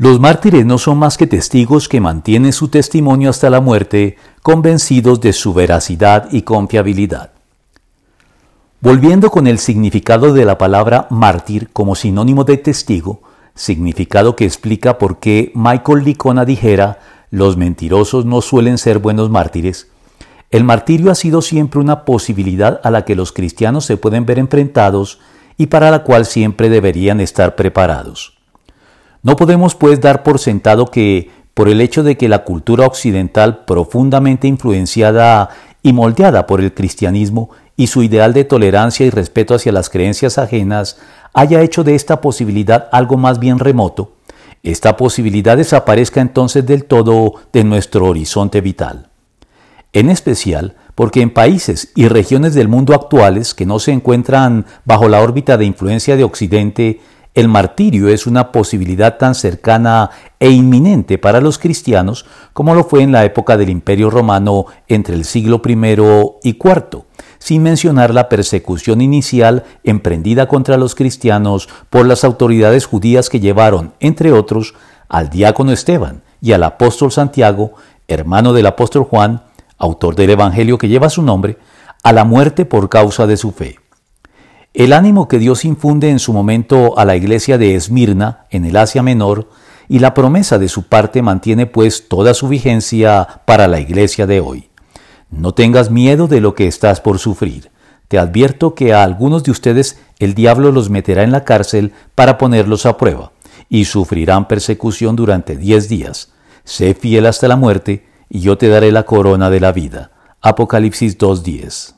Los mártires no son más que testigos que mantienen su testimonio hasta la muerte, convencidos de su veracidad y confiabilidad. Volviendo con el significado de la palabra mártir como sinónimo de testigo, significado que explica por qué Michael Licona dijera los mentirosos no suelen ser buenos mártires, el martirio ha sido siempre una posibilidad a la que los cristianos se pueden ver enfrentados y para la cual siempre deberían estar preparados. No podemos pues dar por sentado que, por el hecho de que la cultura occidental profundamente influenciada y moldeada por el cristianismo y su ideal de tolerancia y respeto hacia las creencias ajenas haya hecho de esta posibilidad algo más bien remoto, esta posibilidad desaparezca entonces del todo de nuestro horizonte vital. En especial porque en países y regiones del mundo actuales que no se encuentran bajo la órbita de influencia de Occidente el martirio es una posibilidad tan cercana e inminente para los cristianos como lo fue en la época del Imperio Romano entre el siglo I y IV, sin mencionar la persecución inicial emprendida contra los cristianos por las autoridades judías que llevaron, entre otros, al diácono Esteban y al apóstol Santiago, hermano del apóstol Juan, autor del Evangelio que lleva su nombre, a la muerte por causa de su fe. El ánimo que Dios infunde en su momento a la iglesia de Esmirna, en el Asia Menor, y la promesa de su parte mantiene pues toda su vigencia para la iglesia de hoy. No tengas miedo de lo que estás por sufrir. Te advierto que a algunos de ustedes el diablo los meterá en la cárcel para ponerlos a prueba, y sufrirán persecución durante diez días. Sé fiel hasta la muerte, y yo te daré la corona de la vida. Apocalipsis 2.10